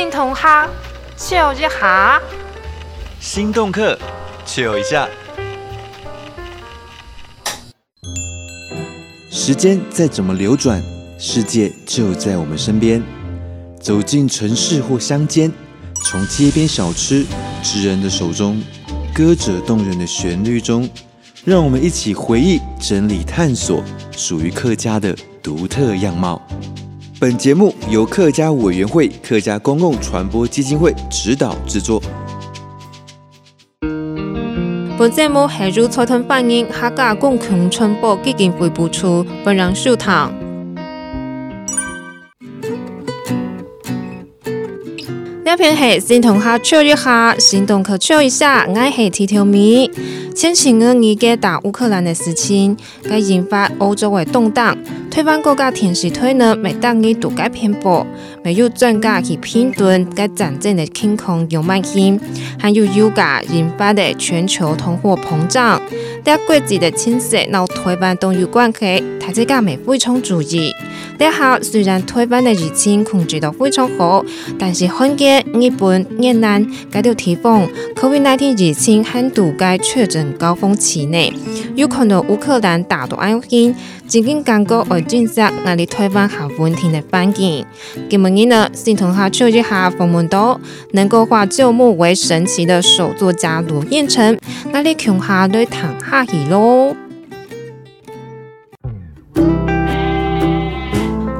心同客，笑一下。心动客，笑一下。时间再怎么流转，世界就在我们身边。走进城市或乡间，从街边小吃、职人的手中，歌者动人的旋律中，让我们一起回忆、整理、探索属于客家的独特样貌。本节目由客家委员会客家公共传播基金会指导制作。本节目系由财团反映客家公共传播基金会播出，本人收听。这片系心同客笑一下，心动客笑一下，我系提条咪。前几个月嘅打乌克兰的事情，该引发欧洲的动荡。台湾国家电视台呢，每当你独家偏播，没有专家去评断该战争的情况有蛮轻，还有油价引发的全球通货膨胀，啲国际的情势闹台湾都有关系，大家咪非常注意。呢下虽然台湾的疫情控制得非常好，但是看见日本、越南该条地方，COVID-19 疫情还度该确诊高峰期内，有可能乌克兰打到安心。曾经讲过会建设我哋台湾好稳定的环境。今日呢，先同客笑一下访问到能够化旧木为神奇的手作家罗彦成，我哋共下来谈下去咯。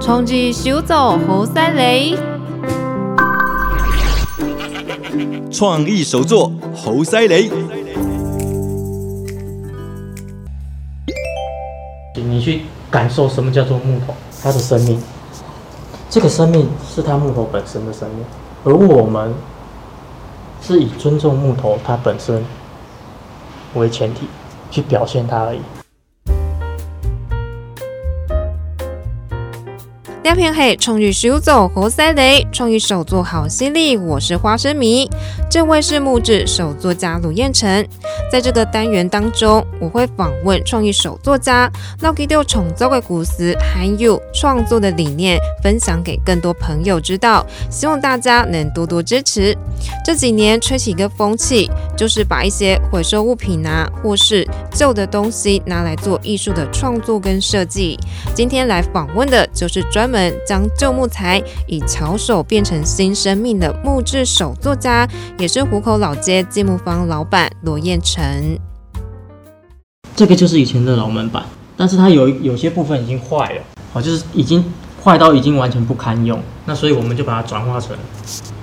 创意手作好犀利，创意手作好犀利。你去感受什么叫做木头，它的生命，这个生命是它木头本身的生命，而我们是以尊重木头它本身为前提去表现它而已。亮片黑创意手作好犀利，创意手作好犀利。我是花生米，这位是木质手作家鲁彦成。在这个单元当中，我会访问创意手作家，让给到创作的故事，还有创作的理念，分享给更多朋友知道。希望大家能多多支持。这几年吹起一个风气，就是把一些回收物品啊，或是旧的东西拿来做艺术的创作跟设计。今天来访问的就是专门将旧木材以巧手变成新生命的木质手作家，也是湖口老街积木坊老板罗彦成。这个就是以前的老门板，但是它有有些部分已经坏了，哦，就是已经坏到已经完全不堪用。那所以我们就把它转化成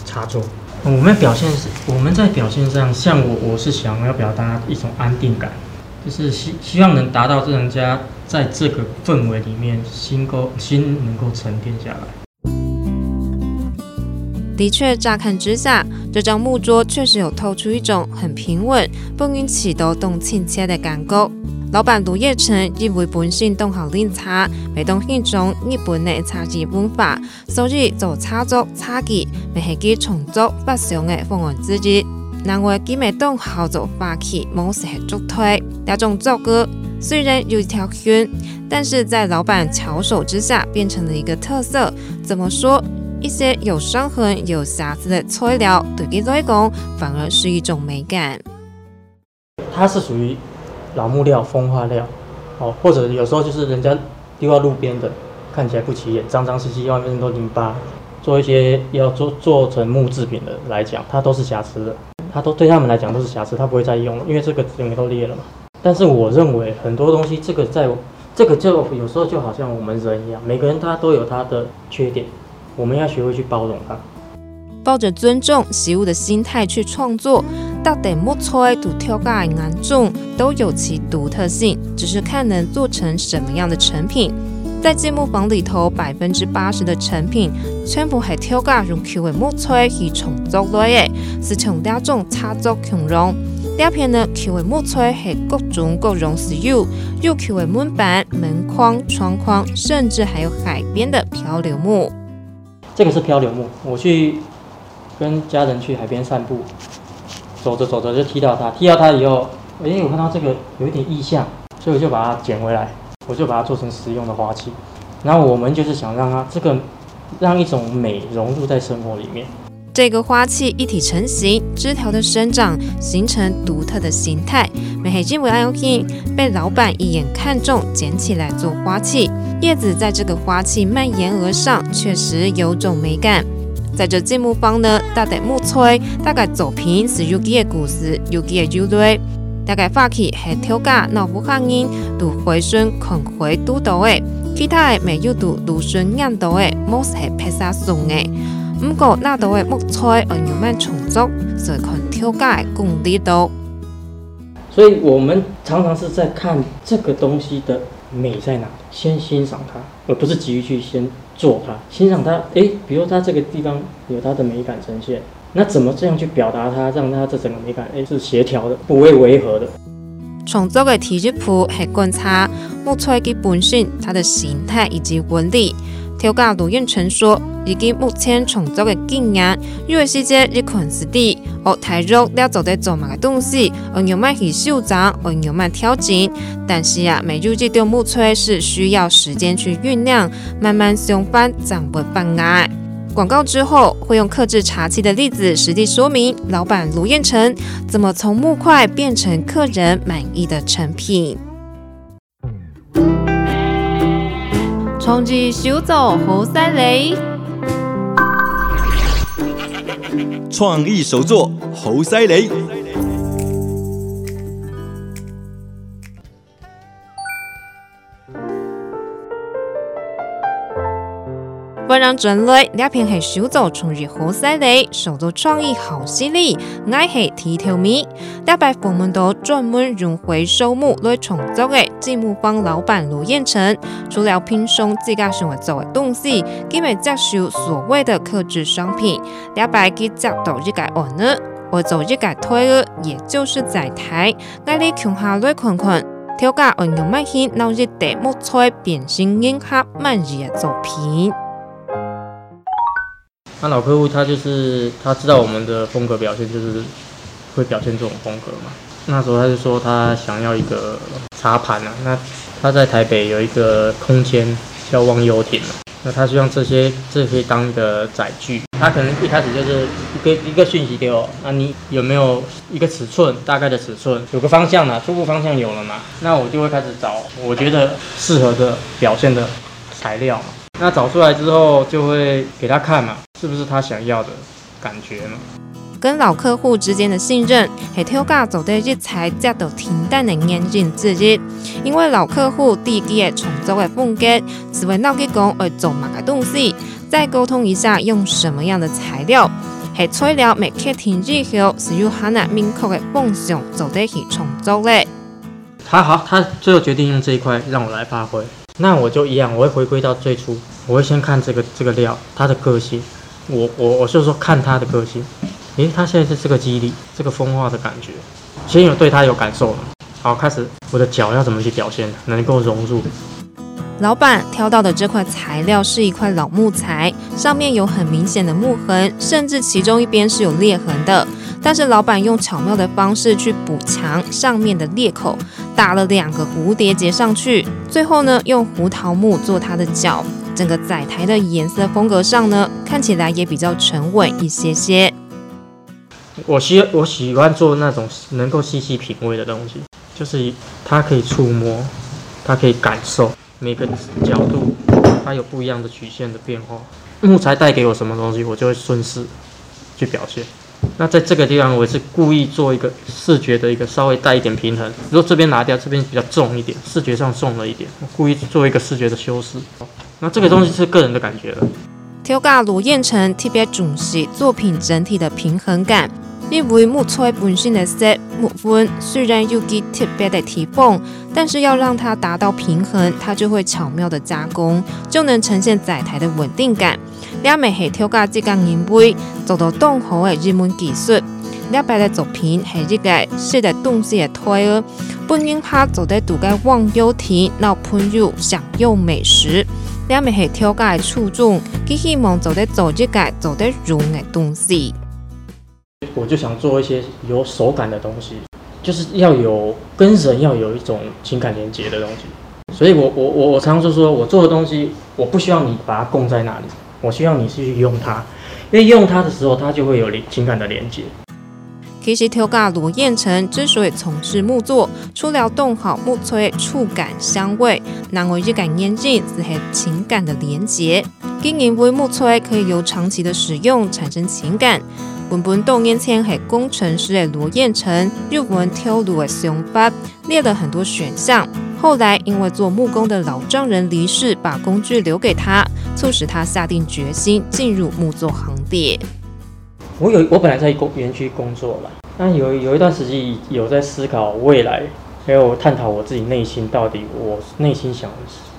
插座。我们表现是我们在表现上，像我我是想要表达一种安定感，就是希希望能达到这人家在这个氛围里面心够心能够沉淀下来。的确，乍看之下，这张木桌确实有透出一种很平稳、不允起都动亲切的感觉。老板卢彦成认为本身懂好练茶，未懂那种日本的茶技文化，所以做茶桌茶技，未系佢创作不上的方案之一。难为佢未懂好做法器，模式系助推。这种作歌虽然有一条线，但是在老板巧手之下，变成了一个特色。怎么说？一些有伤痕、有瑕疵的材料，对佢来讲，反而是一种美感。它是属于。老木料、风化料，哦，或者有时候就是人家丢到路边的，看起来不起眼，脏脏兮兮，外面都泥巴，做一些要做做成木制品的来讲，它都是瑕疵的，它都对他们来讲都是瑕疵，它不会再用了，因为这个整个都裂了嘛。但是我认为很多东西，这个在这个就有时候就好像我们人一样，每个人他都有他的缺点，我们要学会去包容它。抱着尊重习物的心态去创作，到底木材独挑个眼中都有其独特性，只是看能做成什么样的成品。在积木房里头，百分之八十的成品全部系挑个用旧的木材去创作来的，是从两种插作形容。两片呢，旧的木材系各种各样使用，有旧的门板、门框、窗框，甚至还有海边的漂流木。这个是漂流木，我去。跟家人去海边散步，走着走着就踢到它，踢到它以后，哎，我看到这个有一点意象，所以我就把它捡回来，我就把它做成实用的花器。然后我们就是想让它这个让一种美融入在生活里面。这个花器一体成型，枝条的生长形成独特的形态。美黑金维安金被老板一眼看中，捡起来做花器。叶子在这个花器蔓延而上，确实有种美感。在这节目方呢，大概木吹，大概作品是有几个故事，有几个酒类。大概花器是挑架脑部声音，读回顺看回都到的，其他的没有都芦笋硬度的，莫是拍沙送的。不过那都会木吹而又蛮充足，所以看挑架的功力度。所以我们常常是在看这个东西的美在哪，先欣赏它，而不是急于去先做它。欣赏它，诶，比如它这个地方有它的美感呈现，那怎么这样去表达它，让它这整个美感诶是协调的，不会违和的。创作的体质谱是观察木材的本性、它的形态以及纹理。调教卢彦成说，以及目前创作的经验，有些时间一款是的，哦，太弱了做得做嘛个东西，而又蛮去修正，而又蛮调整。但是啊，每入这种木材是需要时间去酝酿，慢慢上班长不半爱。广告之后会用克制茶器的例子实地说明，老板卢彦成怎么从木块变成客人满意的成品。创意手作好犀利！创意手作好犀利！本人专类，两片系手作创意好犀利，手作创意好犀利，爱系剃头米。两摆访问到专门用回收木来创作的积木坊老板卢彦成，除了平常自家想做的东西，佢咪接受所谓的客制商品。两摆佢接到一个案呢，我做一个推了，也就是在台，爱你穷下来看看，调价按用麦片，闹一地木材变形硬盒满意的作品。那老客户他就是他知道我们的风格表现就是会表现这种风格嘛。那时候他就说他想要一个茶盘啊，那他在台北有一个空间叫忘忧亭，那他希望这些这可以当一个载具。他可能一开始就是一个一个讯息给我，那你有没有一个尺寸，大概的尺寸，有个方向了，初步方向有了嘛？那我就会开始找我觉得适合的表现的材料嘛。那找出来之后，就会给他看嘛，是不是他想要的感觉呢？跟老客户之间的信任，是挑架做的一材接到停淡的严谨之一。因为老客户第一个创作的风格，只会脑筋讲会做嘛个东西，再沟通一下用什么样的材料，系材料没客厅之后，是有很明确的方向做得去创作的。他好，他最后决定用这一块让我来发挥。那我就一样，我会回归到最初，我会先看这个这个料，它的个性，我我我就说看它的个性，诶，它现在是这个肌理，这个风化的感觉，先有对它有感受了，好，开始我的脚要怎么去表现，能够融入。老板挑到的这块材料是一块老木材，上面有很明显的木痕，甚至其中一边是有裂痕的。但是老板用巧妙的方式去补强上面的裂口，打了两个蝴蝶结上去，最后呢用胡桃木做它的脚，整个载台的颜色风格上呢看起来也比较沉稳一些些。我喜我喜欢做那种能够细细品味的东西，就是它可以触摸，它可以感受每个角度，它有不一样的曲线的变化。木材带给我什么东西，我就会顺势去表现。那在这个地方，我是故意做一个视觉的一个稍微带一点平衡。如果这边拿掉，这边比较重一点，视觉上重了一点，我故意做一个视觉的修饰。那这个东西是个人的感觉了。调教卢彦成特别重视作品整体的平衡感，因为木材本身的色木纹虽然有个特别的提缝，但是要让它达到平衡，它就会巧妙的加工，就能呈现载台的稳定感。两枚系调教这个人为做到当好的入门技术，两摆的作品系一个写的东西的推儿，本人他做在独个忘忧亭，让朋友享用美食。两枚系调教的初衷，佢希望做在做即个做在用的东西。我就想做一些有手感的东西，就是要有跟人要有一种情感连接的东西。所以我我我我常常就说，我做的东西，我不需要你把它供在那里。我希望你去用它，因为用它的时候，它就会有情感的连接。其实调咖罗彦成之所以从事木作，除了动好木材触感香味，难为一个关键是和情感的连接。经营微木材可以由长期的使用产生情感。本本多年前系工程师的罗彦成，入门挑路的想法，列了很多选项。后来因为做木工的老丈人离世，把工具留给他，促使他下定决心进入木作行列。我有，我本来在工园区工作了，那有有一段时间有在思考未来，还有探讨我自己内心到底我内心想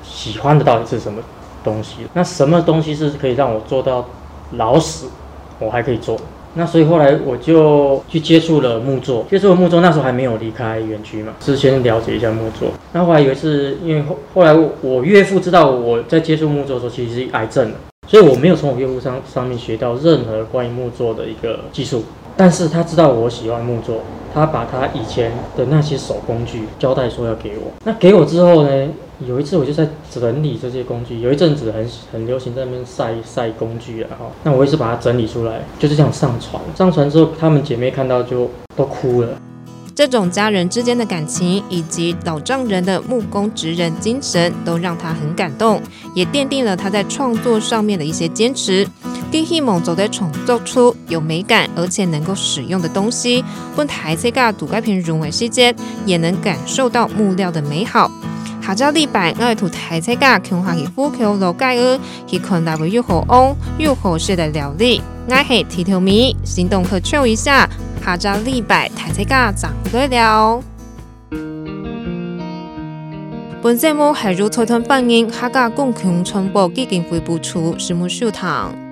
喜欢的到底是什么东西。那什么东西是可以让我做到老死，我还可以做？那所以后来我就去接触了木作，接触了木作，那时候还没有离开园区嘛，是先了解一下木作。那后来有一次，因为后后来我岳父知道我在接触木作的时候，其实是癌症了。所以我没有从我岳父上上面学到任何关于木作的一个技术，但是他知道我喜欢木作，他把他以前的那些手工具交代说要给我。那给我之后呢，有一次我就在整理这些工具，有一阵子很很流行在那边晒晒工具啊，哈，那我也是把它整理出来，就是这样上传。上传之后，他们姐妹看到就都哭了。这种家人之间的感情，以及老丈人的木工职人精神，都让他很感动，也奠定了他在创作上面的一些坚持。更希望走在创作出有美感而且能够使用的东西，问台车架涂改片融为细节，也能感受到木料的美好。下昼礼拜我要涂台车架，强化去补强楼盖儿，去看那位又好温又好食的料理。我系提条米，行动可抽一下。下周礼拜台车架长对了。本节目系由财团反映客家共享传播基金会播出，节目收听。